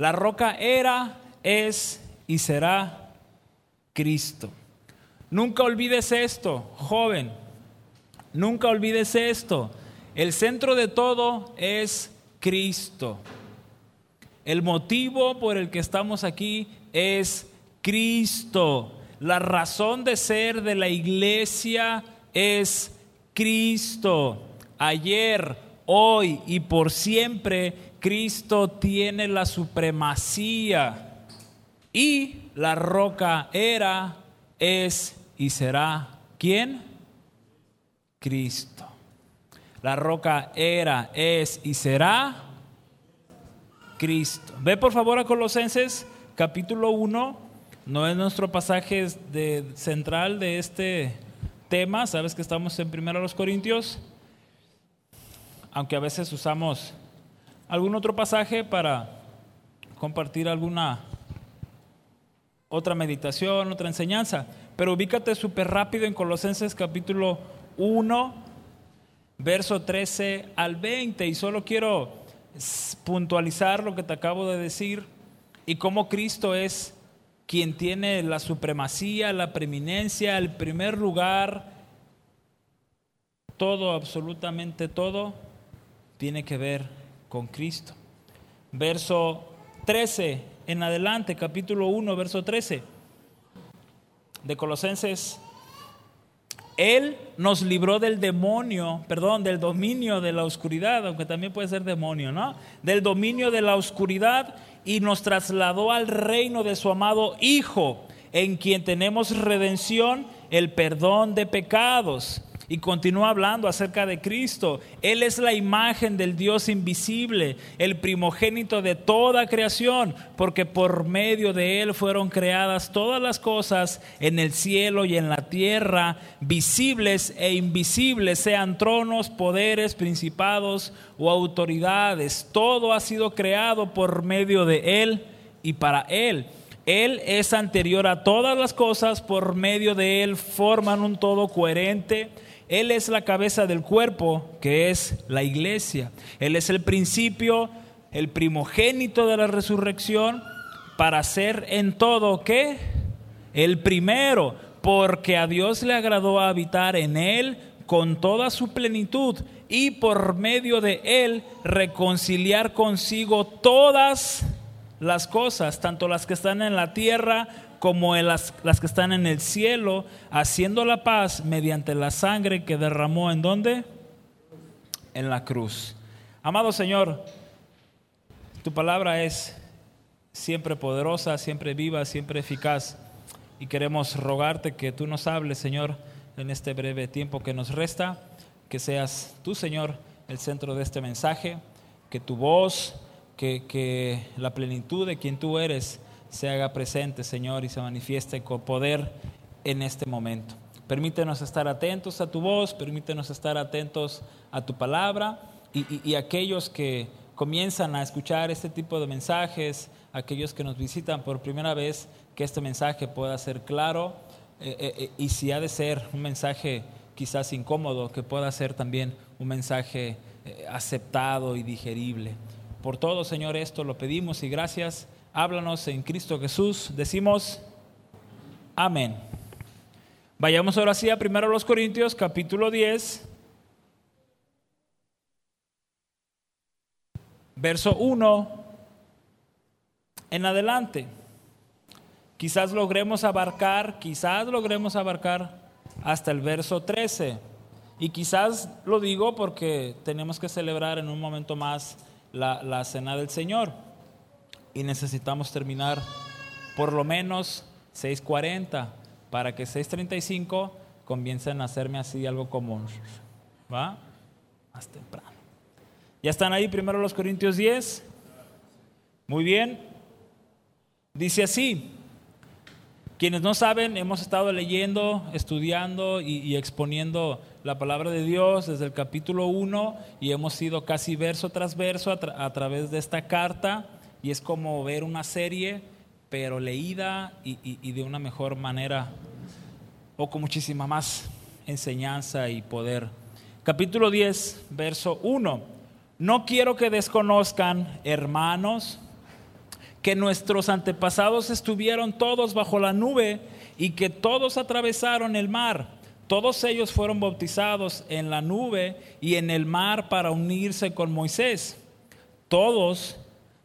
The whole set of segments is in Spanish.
La roca era, es y será Cristo. Nunca olvides esto, joven. Nunca olvides esto. El centro de todo es Cristo. El motivo por el que estamos aquí es Cristo. La razón de ser de la iglesia es Cristo. Ayer, hoy y por siempre, Cristo tiene la supremacía. Y la roca era, es y será. ¿Quién? Cristo. La roca era, es y será Cristo. Ve por favor a Colosenses capítulo 1, no es nuestro pasaje central de este tema, sabes que estamos en primero los Corintios, aunque a veces usamos algún otro pasaje para compartir alguna otra meditación, otra enseñanza, pero ubícate súper rápido en Colosenses capítulo 1, verso 13 al 20, y solo quiero puntualizar lo que te acabo de decir y cómo Cristo es quien tiene la supremacía, la preeminencia, el primer lugar, todo, absolutamente todo, tiene que ver con Cristo. Verso 13 en adelante, capítulo 1, verso 13 de Colosenses él nos libró del demonio, perdón, del dominio de la oscuridad, aunque también puede ser demonio, ¿no? Del dominio de la oscuridad y nos trasladó al reino de su amado Hijo, en quien tenemos redención, el perdón de pecados. Y continúa hablando acerca de Cristo. Él es la imagen del Dios invisible, el primogénito de toda creación, porque por medio de Él fueron creadas todas las cosas en el cielo y en la tierra, visibles e invisibles, sean tronos, poderes, principados o autoridades. Todo ha sido creado por medio de Él y para Él. Él es anterior a todas las cosas, por medio de Él forman un todo coherente él es la cabeza del cuerpo, que es la iglesia. Él es el principio, el primogénito de la resurrección, para ser en todo, ¿qué? El primero, porque a Dios le agradó habitar en Él con toda su plenitud y por medio de Él reconciliar consigo todas las cosas, tanto las que están en la tierra como las, las que están en el cielo, haciendo la paz mediante la sangre que derramó en dónde? En la cruz. Amado Señor, tu palabra es siempre poderosa, siempre viva, siempre eficaz. Y queremos rogarte que tú nos hables, Señor, en este breve tiempo que nos resta, que seas tú, Señor, el centro de este mensaje, que tu voz, que, que la plenitud de quien tú eres, se haga presente, Señor, y se manifieste con poder en este momento. Permítenos estar atentos a tu voz, permítenos estar atentos a tu palabra y, aquellos que comienzan a escuchar este tipo de mensajes, aquellos que nos visitan por primera vez, que este mensaje pueda ser claro eh, eh, eh, y si ha de ser un mensaje quizás incómodo, que pueda ser también un mensaje aceptado y digerible. Por todo, Señor, esto lo pedimos y gracias háblanos en Cristo Jesús. Decimos, amén. Vayamos ahora sí a primero los Corintios, capítulo 10, verso 1 en adelante. Quizás logremos abarcar, quizás logremos abarcar hasta el verso 13. Y quizás lo digo porque tenemos que celebrar en un momento más la, la cena del Señor y necesitamos terminar por lo menos 6.40 para que 6.35 comiencen a hacerme así algo común. ¿Va? Más temprano. ¿Ya están ahí primero los Corintios 10? Muy bien. Dice así. Quienes no saben, hemos estado leyendo, estudiando y, exponiendo la palabra de Dios desde el capítulo 1 y hemos ido casi verso tras verso a través de esta carta y es como ver una serie, pero leída y, de una mejor manera o con muchísima más enseñanza y poder. Capítulo 10, verso 1. No quiero que desconozcan, hermanos, que nuestros antepasados estuvieron todos bajo la nube y que todos atravesaron el mar. Todos ellos fueron bautizados en la nube y en el mar para unirse con Moisés. Todos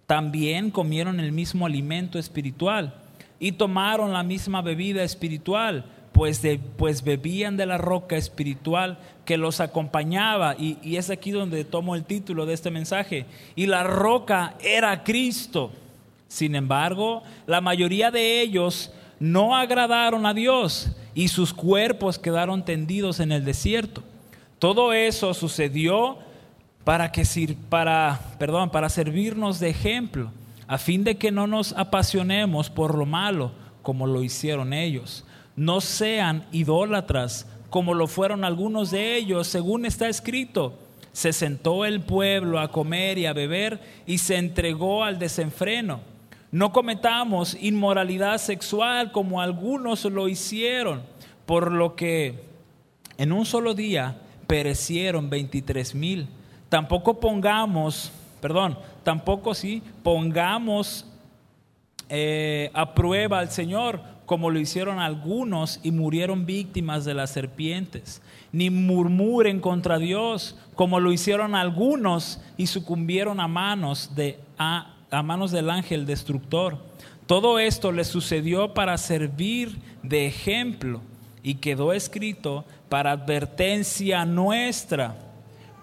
también comieron el mismo alimento espiritual y tomaron la misma bebida espiritual, pues, pues bebían de la roca espiritual que los acompañaba. Y, y es aquí donde tomo el título de este mensaje. Y la roca era Cristo. Sin embargo, la mayoría de ellos no agradaron a Dios y sus cuerpos quedaron tendidos en el desierto. Todo eso sucedió para que para, perdón, para servirnos de ejemplo, a fin de que no nos apasionemos por lo malo como lo hicieron ellos. No sean idólatras como lo fueron algunos de ellos, según está escrito. Se sentó el pueblo a comer y a beber y se entregó al desenfreno. No cometamos inmoralidad sexual como algunos lo hicieron, por lo que en un solo día perecieron 23 mil. Tampoco pongamos, perdón, tampoco sí, pongamos eh, a prueba al Señor como lo hicieron algunos y murieron víctimas de las serpientes. Ni murmuren contra Dios como lo hicieron algunos y sucumbieron a manos de a a manos del ángel destructor. Todo esto le sucedió para servir de ejemplo y quedó escrito para advertencia nuestra,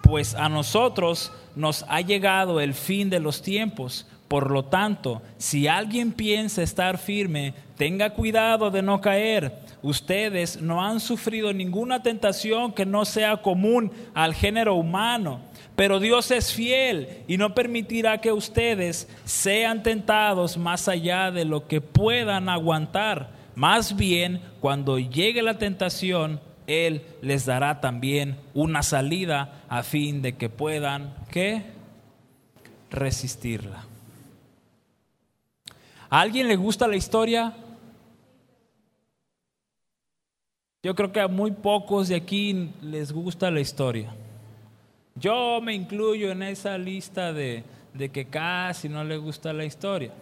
pues a nosotros nos ha llegado el fin de los tiempos. Por lo tanto, si alguien piensa estar firme, tenga cuidado de no caer. Ustedes no han sufrido ninguna tentación que no sea común al género humano pero Dios es fiel y no permitirá que ustedes sean tentados más allá de lo que puedan aguantar. Más bien, cuando llegue la tentación, Él les dará también una salida a fin de que puedan, ¿qué? Resistirla. ¿A alguien le gusta la historia? Yo creo que a muy pocos de aquí les gusta la historia. Yo me incluyo en esa lista de, que casi no le gusta la historia.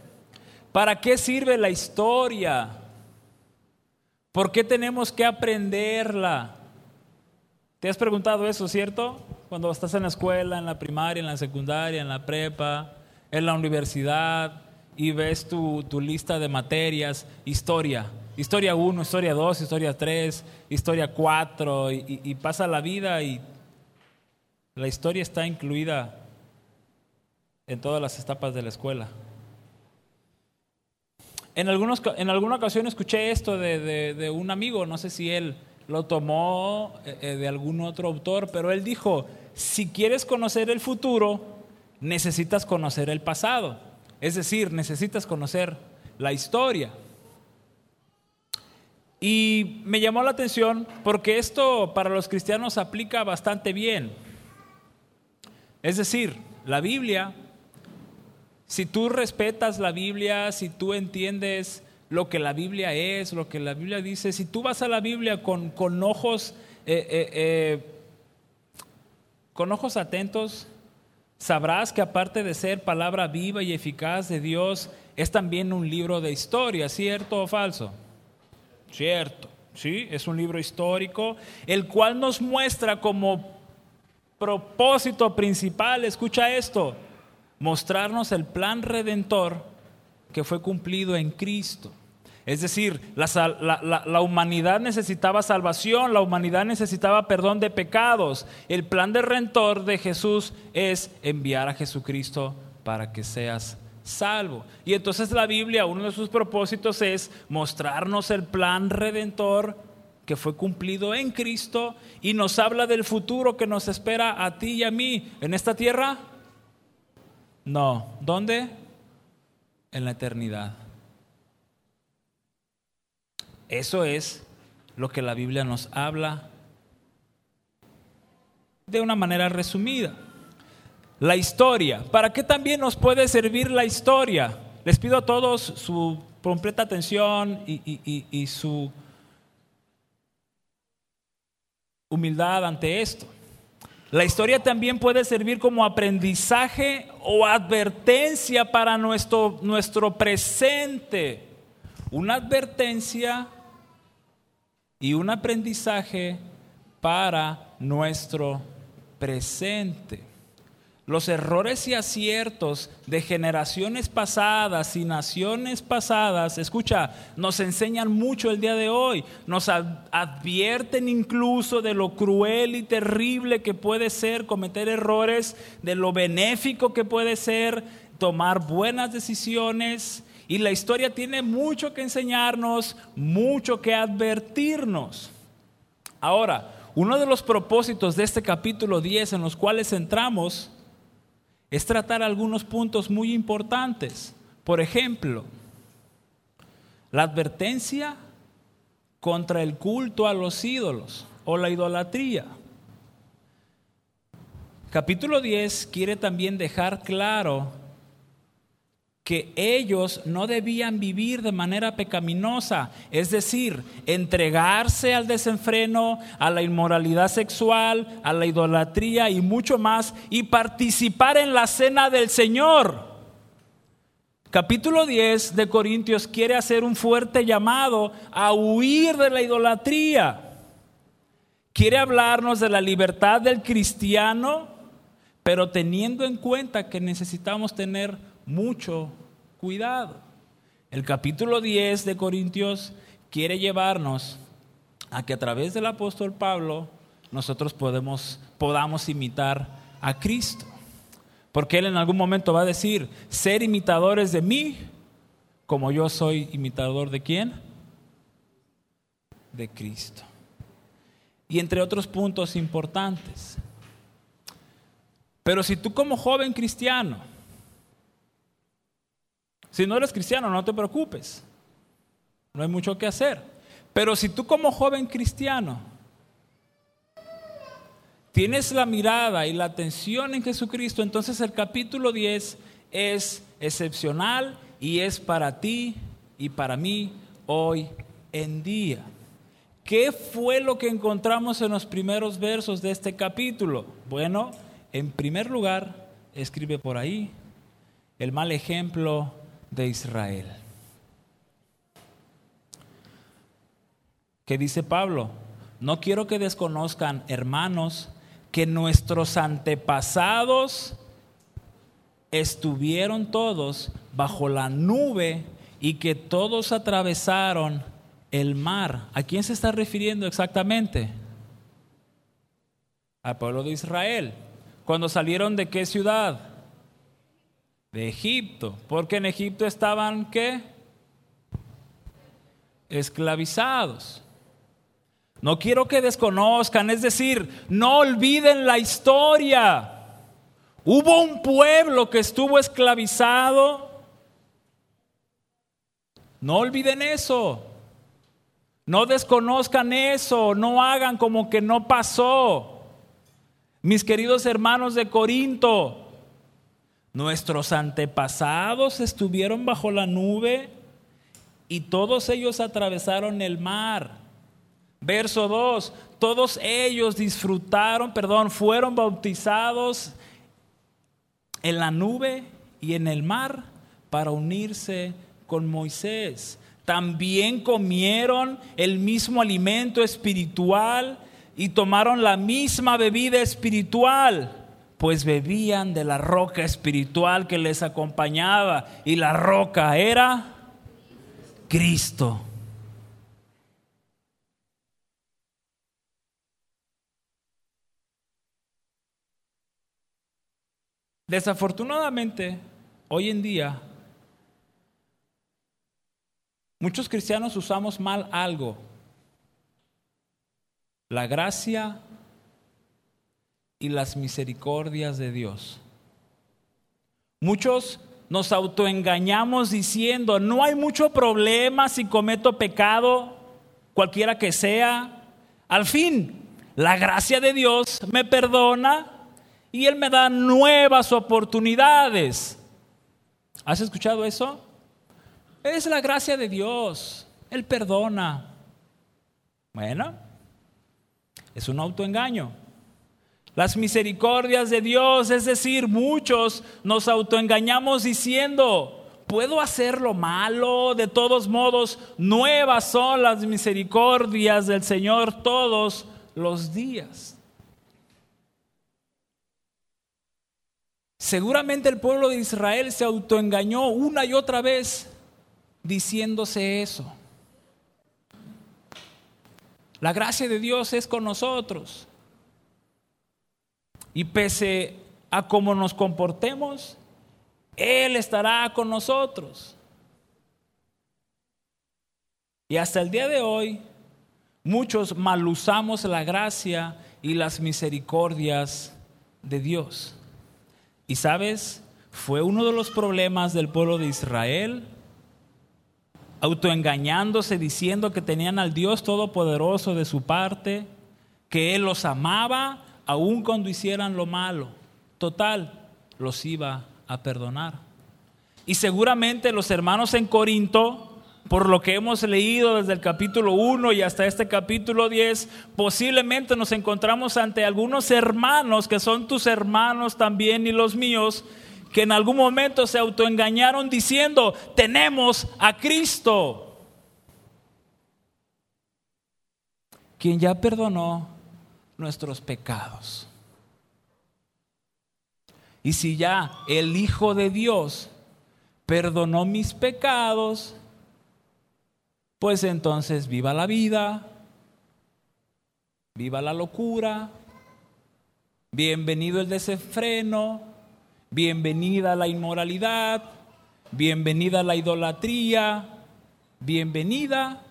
¿Para qué sirve la historia? ¿Por qué tenemos que aprenderla? ¿Te has preguntado eso, cierto? Cuando estás en la escuela, en la primaria, en la secundaria, en la prepa, en la universidad y ves tu, lista de materias, historia, historia 1, historia 2, historia 3, historia 4, y pasa la vida y la historia está incluida en todas las etapas de la escuela. En, algunos, en alguna ocasión escuché esto de, un amigo, no sé si él lo tomó eh, eh, de algún otro autor, pero él dijo, si quieres conocer el futuro, necesitas conocer el pasado. Es decir, necesitas conocer la historia. Y me llamó la atención porque esto para los cristianos aplica bastante bien. Es decir, la Biblia, si tú respetas la Biblia, si tú entiendes lo que la Biblia es, lo que la Biblia dice, si tú vas a la Biblia con, con ojos, eh, eh, eh, con ojos atentos, sabrás que aparte de ser palabra viva y eficaz de Dios, es también un libro de historia, ¿cierto o falso? Cierto, sí, es un libro histórico, el cual nos muestra como propósito principal, escucha esto, mostrarnos el plan redentor que fue cumplido en Cristo. Es decir, la, humanidad necesitaba salvación, la humanidad necesitaba perdón de pecados. El plan de redentor de Jesús es enviar a Jesucristo para que seas salvo. Y entonces la Biblia, uno de sus propósitos es mostrarnos el plan redentor que fue cumplido en Cristo y nos habla del futuro que nos espera a ti y a mí en esta tierra. No, ¿dónde? En la eternidad. Eso es lo que la Biblia nos habla de una manera resumida. La historia. ¿Para qué también nos puede servir la historia? Les pido a todos su completa atención y, y su humildad ante esto. La historia también puede servir como aprendizaje o advertencia para nuestro, nuestro presente. Una advertencia y un aprendizaje para nuestro presente. Los errores y aciertos de generaciones pasadas y naciones pasadas, escucha, nos enseñan mucho el día de hoy, nos advierten incluso de lo cruel y terrible que puede ser cometer errores, de lo benéfico que puede ser tomar buenas decisiones. Y la historia tiene mucho que enseñarnos, mucho que advertirnos. Ahora, uno de los propósitos de este capítulo 10 en los cuales entramos es tratar algunos puntos muy importantes. Por ejemplo, la advertencia contra el culto a los ídolos o la idolatría. Capítulo 10 quiere también dejar claro que ellos no debían vivir de manera pecaminosa, es decir, entregarse al desenfreno, a la inmoralidad sexual, a la idolatría y mucho más, y participar en la cena del Señor. Capítulo 10 de Corintios quiere hacer un fuerte llamado a huir de la idolatría. Quiere hablarnos de la libertad del cristiano, pero teniendo en cuenta que necesitamos tener mucho cuidado. El capítulo 10 de Corintios quiere llevarnos a que a través del apóstol Pablo nosotros podamos imitar a Cristo. Porque Él en algún momento va a decir, ser imitadores de mí, como yo soy imitador de quién? De Cristo. Y entre otros puntos importantes. Pero si tú como joven cristiano si no eres cristiano, no te preocupes. No hay mucho que hacer. Pero si tú como joven cristiano tienes la mirada y la atención en Jesucristo, entonces el capítulo 10 es excepcional y es para ti y para mí hoy en día. ¿Qué fue lo que encontramos en los primeros versos de este capítulo? Bueno, en primer lugar, escribe por ahí, el mal ejemplo de Israel. ¿Qué dice Pablo? No quiero que desconozcan, hermanos, que nuestros antepasados estuvieron todos bajo la nube y que todos atravesaron el mar. ¿A quién se está refiriendo exactamente? Al pueblo de Israel. Cuando salieron de qué ciudad? De Egipto, porque en Egipto estaban qué? Esclavizados. No quiero que desconozcan, es decir, no olviden la historia. Hubo un pueblo que estuvo esclavizado. No olviden eso. No desconozcan eso, no hagan como que no pasó. Mis queridos hermanos de Corinto, Nuestros antepasados estuvieron bajo la nube y todos ellos atravesaron el mar. Verso 2, todos ellos disfrutaron, perdón, fueron bautizados en la nube y en el mar para unirse con Moisés. También comieron el mismo alimento espiritual y tomaron la misma bebida espiritual pues bebían de la roca espiritual que les acompañaba y la roca era Cristo. Desafortunadamente, hoy en día, muchos cristianos usamos mal algo. La gracia y las misericordias de Dios. Muchos nos autoengañamos diciendo, no hay mucho problema si cometo pecado, cualquiera que sea. Al fin, la gracia de Dios me perdona y Él me da nuevas oportunidades. ¿Has escuchado eso? Es la gracia de Dios. Él perdona. Bueno, es un autoengaño. Las misericordias de Dios, es decir, muchos nos autoengañamos diciendo, ¿puedo hacer lo malo? De todos modos, nuevas son las misericordias del Señor todos los días. Seguramente el pueblo de Israel se autoengañó una y otra vez diciéndose eso. La gracia de Dios es con nosotros. Y pese a cómo nos comportemos, Él estará con nosotros. Y hasta el día de hoy, muchos malusamos la gracia y las misericordias de Dios. Y sabes, fue uno de los problemas del pueblo de Israel, autoengañándose, diciendo que tenían al Dios Todopoderoso de su parte, que Él los amaba aun cuando hicieran lo malo, total, los iba a perdonar. Y seguramente los hermanos en Corinto, por lo que hemos leído desde el capítulo 1 y hasta este capítulo 10, posiblemente nos encontramos ante algunos hermanos que son tus hermanos también y los míos, que en algún momento se autoengañaron diciendo, tenemos a Cristo, quien ya perdonó nuestros pecados. Y si ya el Hijo de Dios perdonó mis pecados, pues entonces viva la vida, viva la locura, bienvenido el desenfreno, bienvenida la inmoralidad, bienvenida la idolatría, bienvenida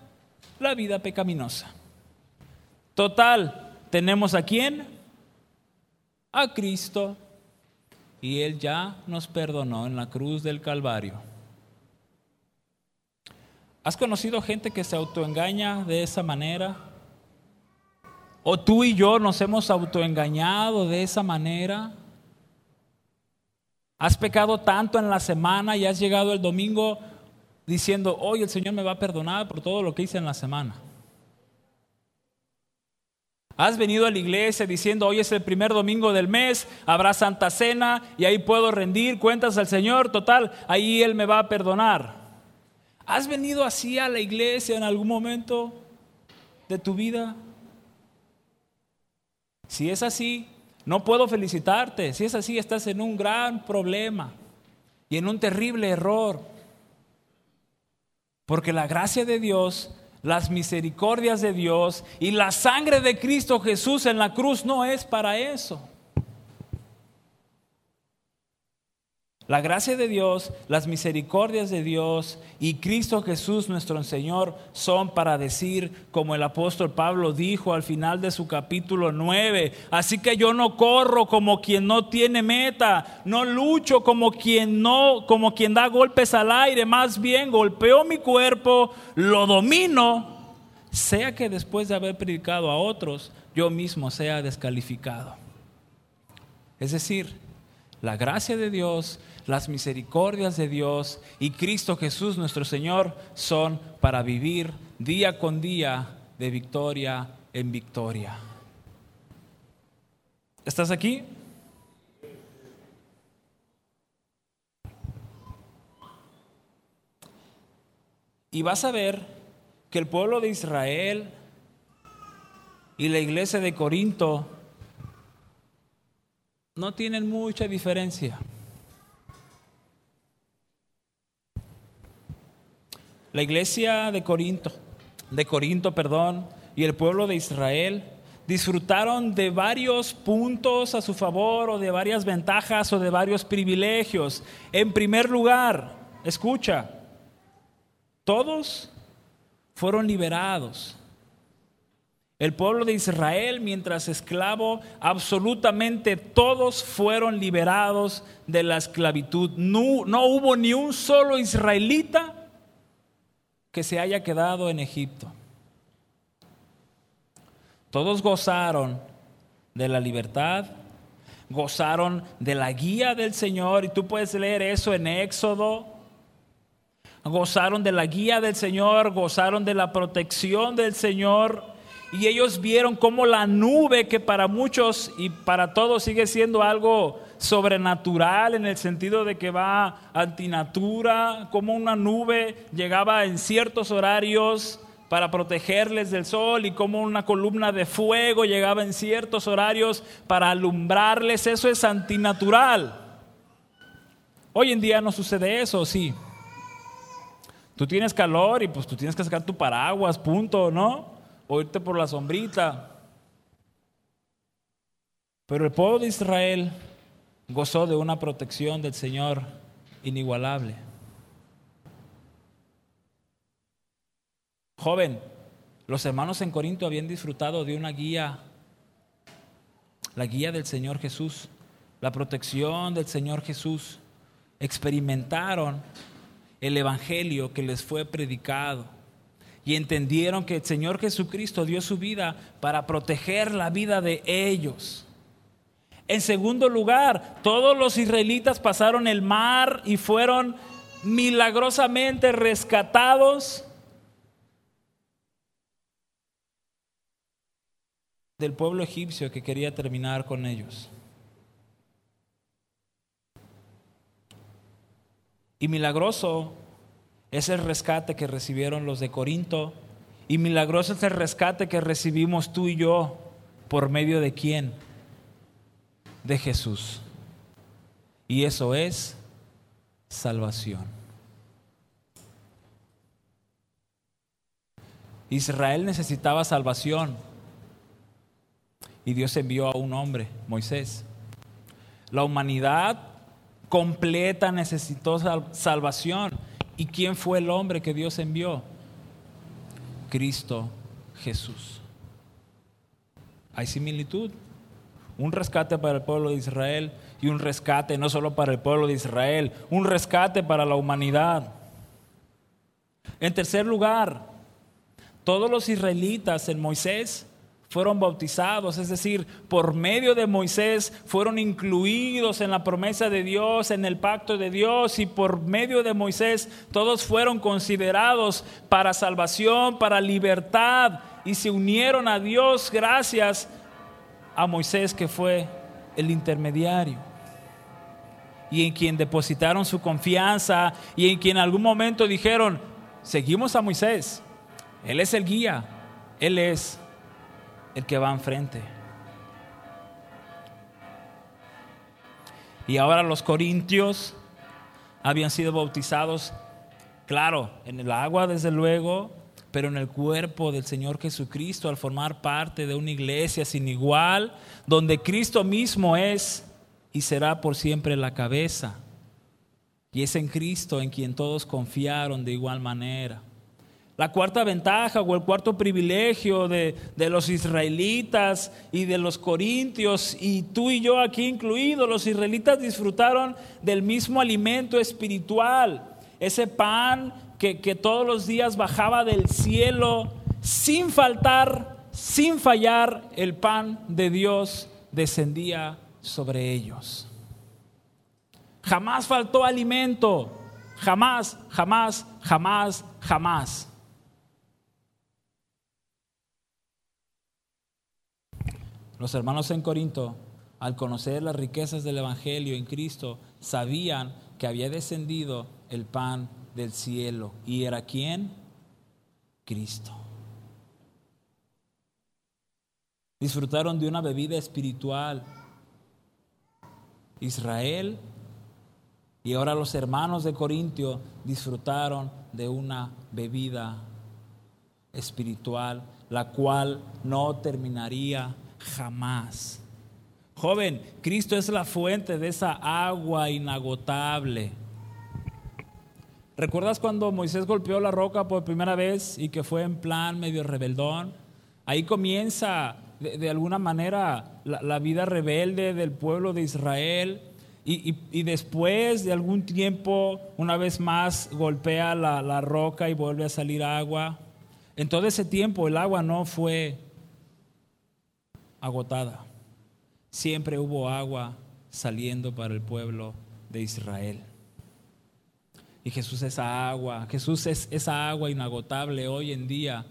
la vida pecaminosa. Total, tenemos a quién? A Cristo. Y Él ya nos perdonó en la cruz del Calvario. ¿Has conocido gente que se autoengaña de esa manera? ¿O tú y yo nos hemos autoengañado de esa manera? ¿Has pecado tanto en la semana y has llegado el domingo diciendo, hoy el Señor me va a perdonar por todo lo que hice en la semana? Has venido a la iglesia diciendo, hoy es el primer domingo del mes, habrá Santa Cena y ahí puedo rendir cuentas al Señor, total, ahí Él me va a perdonar. ¿Has venido así a la iglesia en algún momento de tu vida? Si es así, no puedo felicitarte. Si es así, estás en un gran problema y en un terrible error. Porque la gracia de Dios las misericordias de Dios y la sangre de Cristo Jesús en la cruz no es para eso. La gracia de Dios, las misericordias de Dios y Cristo Jesús nuestro Señor son para decir, como el apóstol Pablo dijo al final de su capítulo 9, así que yo no corro como quien no tiene meta, no lucho como quien no, como quien da golpes al aire, más bien golpeo mi cuerpo, lo domino, sea que después de haber predicado a otros, yo mismo sea descalificado. Es decir, la gracia de Dios las misericordias de Dios y Cristo Jesús nuestro Señor son para vivir día con día de victoria en victoria. ¿Estás aquí? Y vas a ver que el pueblo de Israel y la iglesia de Corinto no tienen mucha diferencia. La iglesia de Corinto, de Corinto, perdón, y el pueblo de Israel disfrutaron de varios puntos a su favor o de varias ventajas o de varios privilegios. En primer lugar, escucha, todos fueron liberados. El pueblo de Israel, mientras esclavo, absolutamente todos fueron liberados de la esclavitud. No, no hubo ni un solo israelita que se haya quedado en Egipto. Todos gozaron de la libertad, gozaron de la guía del Señor, y tú puedes leer eso en Éxodo. Gozaron de la guía del Señor, gozaron de la protección del Señor, y ellos vieron cómo la nube, que para muchos y para todos sigue siendo algo sobrenatural en el sentido de que va antinatura, como una nube llegaba en ciertos horarios para protegerles del sol y como una columna de fuego llegaba en ciertos horarios para alumbrarles, eso es antinatural. Hoy en día no sucede eso, sí. Tú tienes calor y pues tú tienes que sacar tu paraguas, punto, ¿no? O irte por la sombrita. Pero el pueblo de Israel gozó de una protección del Señor inigualable. Joven, los hermanos en Corinto habían disfrutado de una guía, la guía del Señor Jesús, la protección del Señor Jesús. Experimentaron el Evangelio que les fue predicado y entendieron que el Señor Jesucristo dio su vida para proteger la vida de ellos. En segundo lugar, todos los israelitas pasaron el mar y fueron milagrosamente rescatados del pueblo egipcio que quería terminar con ellos. Y milagroso es el rescate que recibieron los de Corinto y milagroso es el rescate que recibimos tú y yo por medio de quién? De Jesús. Y eso es salvación. Israel necesitaba salvación y Dios envió a un hombre, Moisés. La humanidad completa necesitó salvación ¿Y quién fue el hombre que Dios envió? Cristo Jesús. Hay similitud. Un rescate para el pueblo de Israel y un rescate no solo para el pueblo de Israel, un rescate para la humanidad. En tercer lugar, todos los israelitas en Moisés fueron bautizados, es decir, por medio de Moisés fueron incluidos en la promesa de Dios, en el pacto de Dios, y por medio de Moisés todos fueron considerados para salvación, para libertad, y se unieron a Dios gracias a Moisés que fue el intermediario, y en quien depositaron su confianza, y en quien en algún momento dijeron, seguimos a Moisés, Él es el guía, Él es el que va enfrente. Y ahora los corintios habían sido bautizados, claro, en el agua desde luego, pero en el cuerpo del Señor Jesucristo al formar parte de una iglesia sin igual, donde Cristo mismo es y será por siempre la cabeza. Y es en Cristo en quien todos confiaron de igual manera. La cuarta ventaja o el cuarto privilegio de, los israelitas y de los corintios, y tú y yo aquí incluidos, los israelitas disfrutaron del mismo alimento espiritual, ese pan que, que todos los días bajaba del cielo sin faltar, sin fallar, el pan de Dios descendía sobre ellos. Jamás faltó alimento, jamás, jamás, jamás, jamás. Los hermanos en Corinto, al conocer las riquezas del Evangelio en Cristo, sabían que había descendido el pan del cielo. ¿Y era quién? Cristo. Disfrutaron de una bebida espiritual. Israel y ahora los hermanos de Corintio disfrutaron de una bebida espiritual, la cual no terminaría jamás. Joven, Cristo es la fuente de esa agua inagotable. ¿Recuerdas cuando Moisés golpeó la roca por primera vez y que fue en plan medio rebeldón? Ahí comienza de, alguna manera la, vida rebelde del pueblo de Israel y, después de algún tiempo, una vez más, golpea la, la roca y vuelve a salir agua. En todo ese tiempo el agua no fue agotada. Siempre hubo agua saliendo para el pueblo de Israel. Y Jesús es esa agua, Jesús es esa agua inagotable hoy en día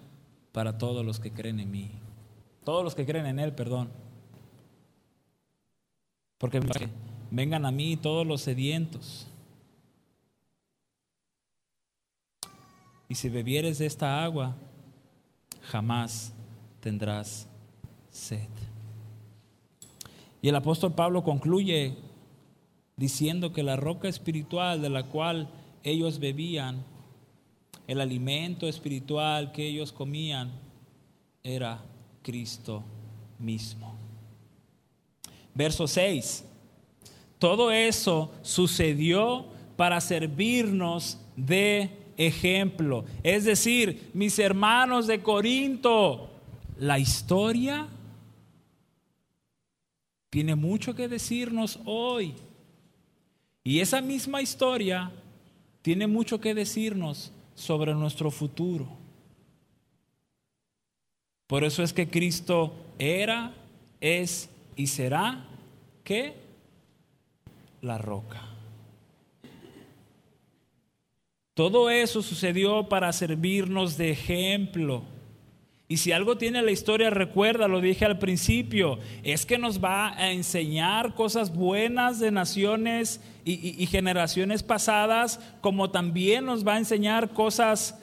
para todos los que creen en mí. todos los que creen en Él, perdón. Porque vengan a mí todos los sedientos. Y si bebieres de esta agua, jamás tendrás sed. Y el apóstol Pablo concluye diciendo que la roca espiritual de la cual ellos bebían, el alimento espiritual que ellos comían, era Cristo mismo. Verso 6. Todo eso sucedió para servirnos de ejemplo. Es decir, mis hermanos de Corinto, la historia tiene mucho que decirnos hoy. Y esa misma historia tiene mucho que decirnos sobre nuestro futuro. Por eso es que Cristo era, es y será, ¿qué? La roca. Todo eso sucedió para servirnos de ejemplo. Y si algo tiene la historia, recuerda, lo dije al principio, es que nos va a enseñar cosas buenas de naciones y, generaciones pasadas, como también nos va a enseñar cosas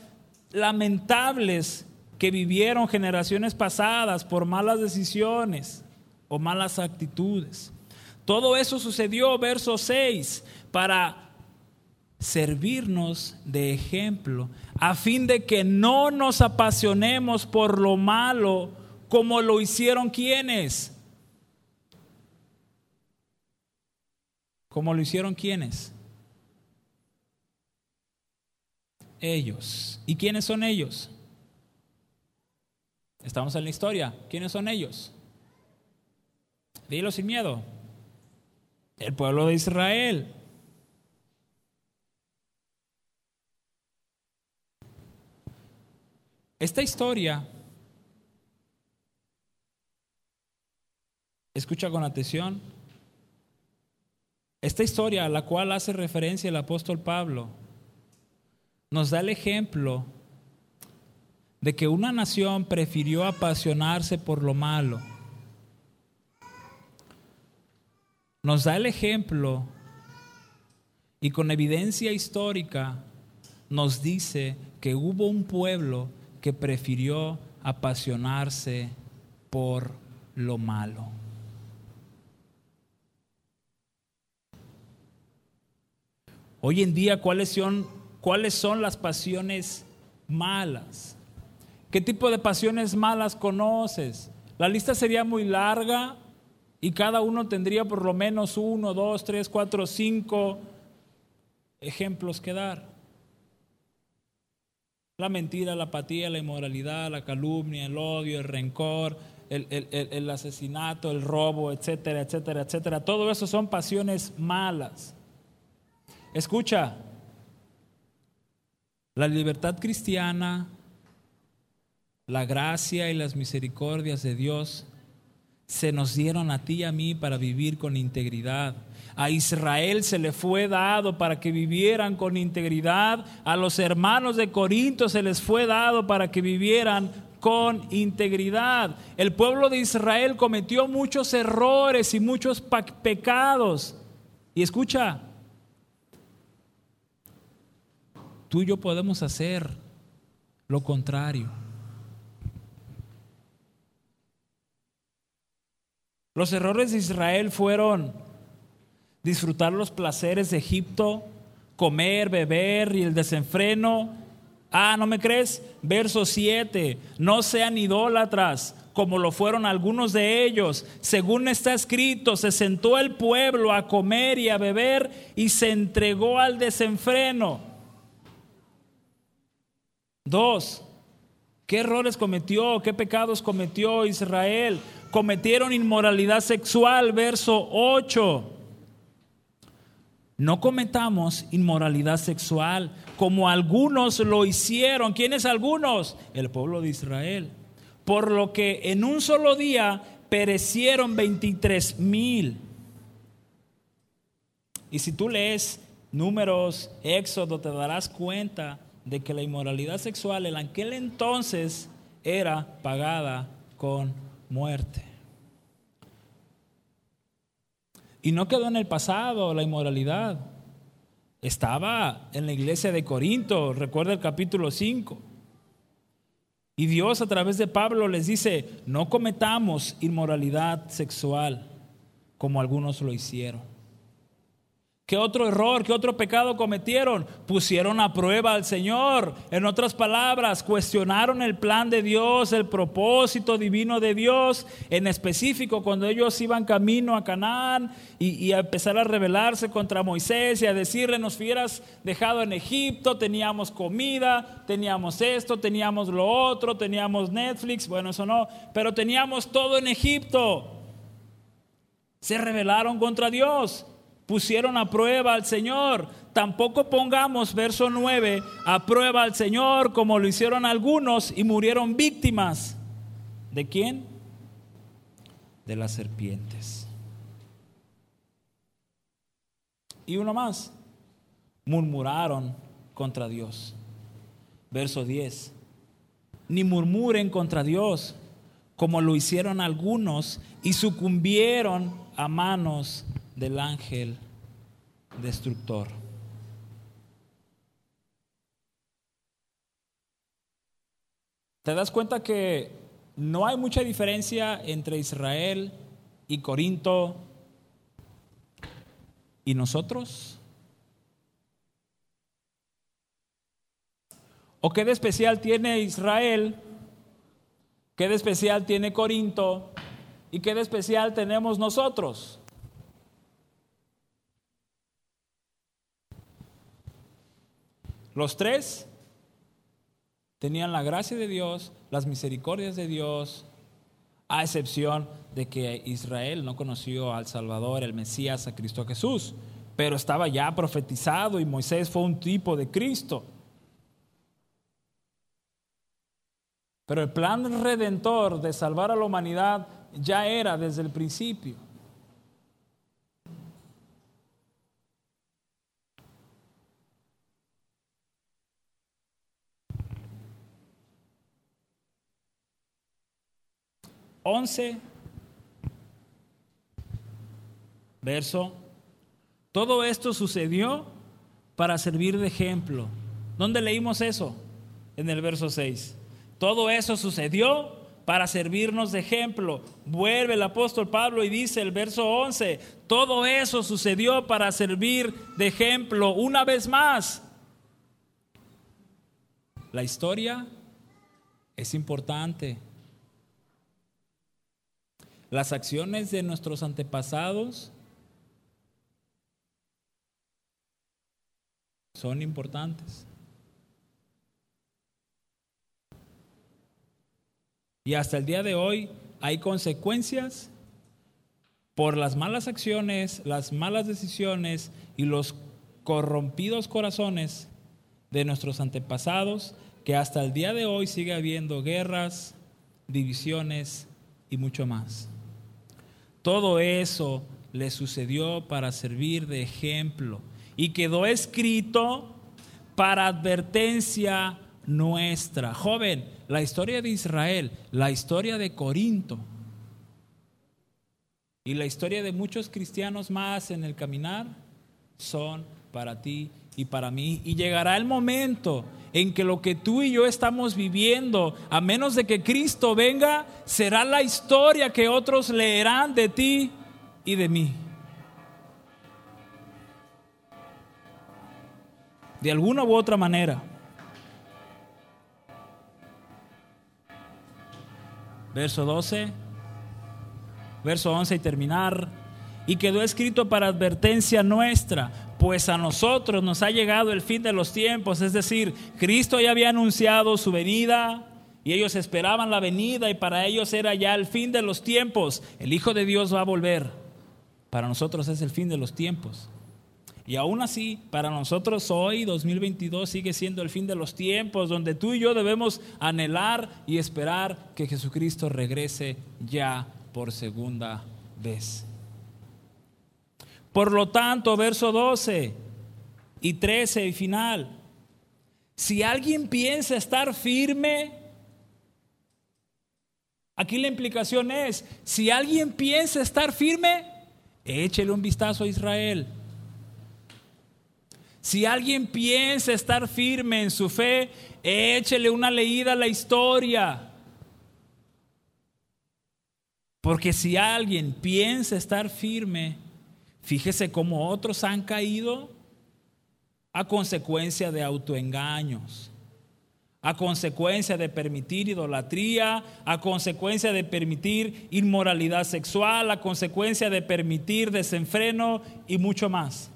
lamentables que vivieron generaciones pasadas por malas decisiones o malas actitudes. Todo eso sucedió, verso 6, para servirnos de ejemplo, a fin de que no nos apasionemos por lo malo como lo hicieron quienes. Como lo hicieron quienes. Ellos. ¿Y quiénes son ellos? Estamos en la historia. ¿Quiénes son ellos? Dilo sin miedo. El pueblo de Israel. Esta historia, escucha con atención, esta historia a la cual hace referencia el apóstol Pablo, nos da el ejemplo de que una nación prefirió apasionarse por lo malo. Nos da el ejemplo y con evidencia histórica nos dice que hubo un pueblo que prefirió apasionarse por lo malo. Hoy en día, ¿cuáles son, ¿cuáles son las pasiones malas? ¿Qué tipo de pasiones malas conoces? La lista sería muy larga y cada uno tendría por lo menos uno, dos, tres, cuatro, cinco ejemplos que dar. La mentira, la apatía, la inmoralidad, la calumnia, el odio, el rencor, el, asesinato, el robo, etcétera, etcétera, etcétera. Todo eso son pasiones malas. Escucha, la libertad cristiana, la gracia y las misericordias de Dios se nos dieron a ti y a mí para vivir con integridad. A Israel se le fue dado para que vivieran con integridad. A los hermanos de Corinto se les fue dado para que vivieran con integridad. El pueblo de Israel cometió muchos errores y muchos pecados. Y escucha, tú y yo podemos hacer lo contrario. Los errores de Israel fueron disfrutar los placeres de Egipto, comer, beber y el desenfreno. Ah, ¿no me crees? Verso 7, no sean idólatras como lo fueron algunos de ellos. Según está escrito, se sentó el pueblo a comer y a beber y se entregó al desenfreno. Dos, ¿qué errores cometió? ¿Qué pecados cometió Israel? Cometieron inmoralidad sexual, verso 8 no cometamos inmoralidad sexual como algunos lo hicieron. ¿Quiénes algunos? El pueblo de Israel. Por lo que en un solo día perecieron 23 mil. Y si tú lees números, Éxodo, te darás cuenta de que la inmoralidad sexual en aquel entonces era pagada con muerte. Y no quedó en el pasado la inmoralidad. Estaba en la iglesia de Corinto, recuerda el capítulo 5. Y Dios a través de Pablo les dice, no cometamos inmoralidad sexual como algunos lo hicieron. ¿Qué otro error, qué otro pecado cometieron? Pusieron a prueba al Señor. En otras palabras, cuestionaron el plan de Dios, el propósito divino de Dios. En específico, cuando ellos iban camino a Canaán y, a empezar a rebelarse contra Moisés y a decirle, nos hubieras dejado en Egipto, teníamos comida, teníamos esto, teníamos lo otro, teníamos Netflix, bueno, eso no, pero teníamos todo en Egipto. Se rebelaron contra Dios pusieron a prueba al Señor. Tampoco pongamos, verso 9, a prueba al Señor como lo hicieron algunos y murieron víctimas. ¿De quién? De las serpientes. Y uno más, murmuraron contra Dios. Verso 10. Ni murmuren contra Dios como lo hicieron algunos y sucumbieron a manos del ángel destructor. ¿Te das cuenta que no hay mucha diferencia entre Israel y Corinto y nosotros? ¿O qué de especial tiene Israel? ¿Qué de especial tiene Corinto? ¿Y qué de especial tenemos nosotros? Los tres tenían la gracia de Dios, las misericordias de Dios, a excepción de que Israel no conoció al Salvador, el Mesías, a Cristo Jesús, pero estaba ya profetizado y Moisés fue un tipo de Cristo. Pero el plan redentor de salvar a la humanidad ya era desde el principio. 11, verso. Todo esto sucedió para servir de ejemplo. ¿Dónde leímos eso? En el verso 6. Todo eso sucedió para servirnos de ejemplo. Vuelve el apóstol Pablo y dice el verso 11, todo eso sucedió para servir de ejemplo. Una vez más, la historia es importante. Las acciones de nuestros antepasados son importantes. Y hasta el día de hoy hay consecuencias por las malas acciones, las malas decisiones y los corrompidos corazones de nuestros antepasados, que hasta el día de hoy sigue habiendo guerras, divisiones y mucho más. Todo eso le sucedió para servir de ejemplo y quedó escrito para advertencia nuestra. Joven, la historia de Israel, la historia de Corinto y la historia de muchos cristianos más en el caminar son para ti y para mí. Y llegará el momento en que lo que tú y yo estamos viviendo, a menos de que Cristo venga, será la historia que otros leerán de ti y de mí. De alguna u otra manera. Verso 12, verso 11 y terminar. Y quedó escrito para advertencia nuestra pues a nosotros nos ha llegado el fin de los tiempos, es decir, Cristo ya había anunciado su venida y ellos esperaban la venida y para ellos era ya el fin de los tiempos. El Hijo de Dios va a volver. Para nosotros es el fin de los tiempos. Y aún así, para nosotros hoy, 2022, sigue siendo el fin de los tiempos, donde tú y yo debemos anhelar y esperar que Jesucristo regrese ya por segunda vez. Por lo tanto, verso 12 y 13 y final, si alguien piensa estar firme, Aquí la implicación es, si alguien piensa estar firme, échele un vistazo a Israel. Si alguien piensa estar firme en su fe, échele una leída a la historia. Porque si alguien piensa estar firme, fíjese cómo otros han caído a consecuencia de autoengaños, a consecuencia de permitir idolatría, a consecuencia de permitir inmoralidad sexual, a consecuencia de permitir desenfreno y mucho más.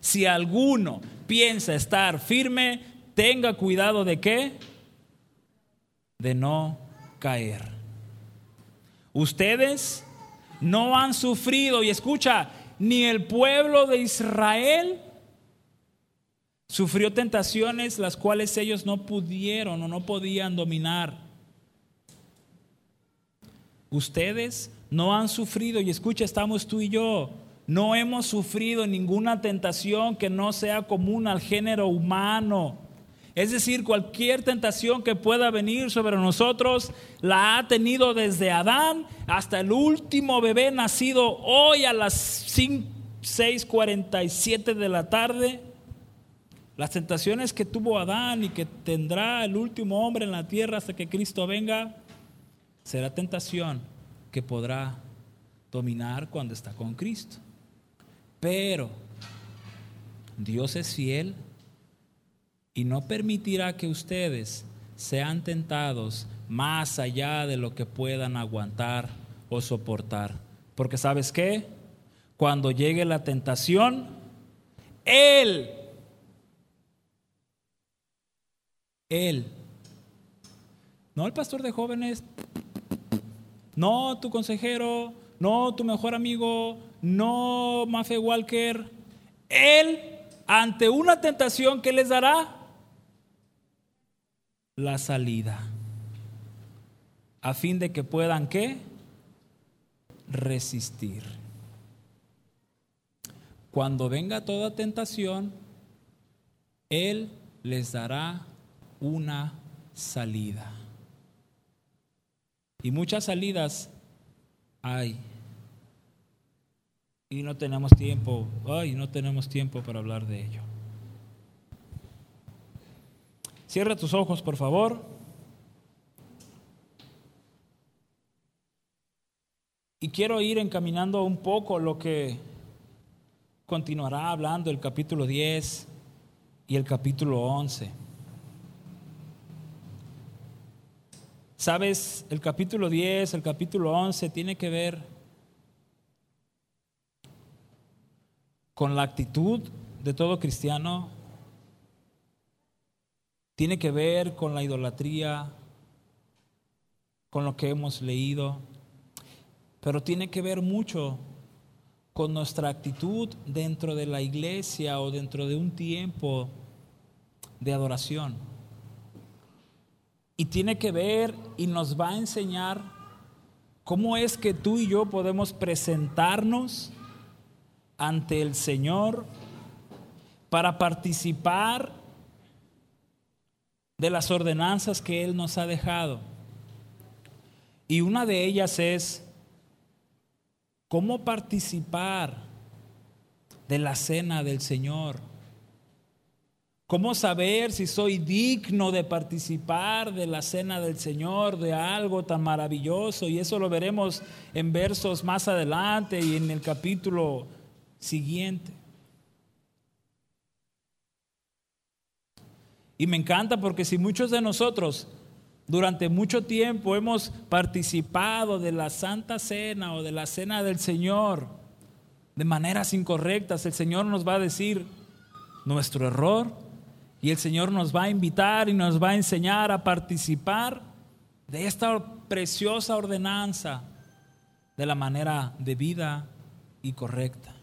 Si alguno piensa estar firme, tenga cuidado de qué? De no caer. Ustedes no han sufrido, y escucha, ni el pueblo de Israel sufrió tentaciones las cuales ellos no pudieron o no podían dominar. Ustedes no han sufrido, y escucha, estamos tú y yo, no hemos sufrido ninguna tentación que no sea común al género humano. Es decir, cualquier tentación que pueda venir sobre nosotros la ha tenido desde Adán hasta el último bebé nacido hoy a las 6:47 de la tarde. Las tentaciones que tuvo Adán y que tendrá el último hombre en la tierra hasta que Cristo venga, será tentación que podrá dominar cuando está con Cristo. Pero Dios es fiel y no permitirá que ustedes sean tentados más allá de lo que puedan aguantar o soportar. Porque sabes qué? Cuando llegue la tentación, Él, Él, no el pastor de jóvenes, no tu consejero, no tu mejor amigo, no Mafe Walker. Él, ante una tentación, ¿qué les dará? La salida. A fin de que puedan, ¿qué? Resistir. Cuando venga toda tentación, Él les dará una salida. Y muchas salidas hay y no tenemos tiempo, ay, no tenemos tiempo para hablar de ello. Cierra tus ojos, por favor. Y quiero ir encaminando un poco lo que continuará hablando el capítulo 10 y el capítulo 11. Sabes, el capítulo 10, el capítulo 11 tiene que ver con la actitud de todo cristiano tiene que ver con la idolatría, con lo que hemos leído, pero tiene que ver mucho con nuestra actitud dentro de la iglesia o dentro de un tiempo de adoración. Y tiene que ver y nos va a enseñar cómo es que tú y yo podemos presentarnos ante el Señor para participar de las ordenanzas que Él nos ha dejado. Y una de ellas es cómo participar de la cena del Señor. ¿Cómo saber si soy digno de participar de la cena del Señor, de algo tan maravilloso? Y eso lo veremos en versos más adelante y en el capítulo siguiente. Y me encanta porque si muchos de nosotros durante mucho tiempo hemos participado de la Santa Cena o de la Cena del Señor de maneras incorrectas, el Señor nos va a decir nuestro error y el Señor nos va a invitar y nos va a enseñar a participar de esta preciosa ordenanza de la manera debida y correcta.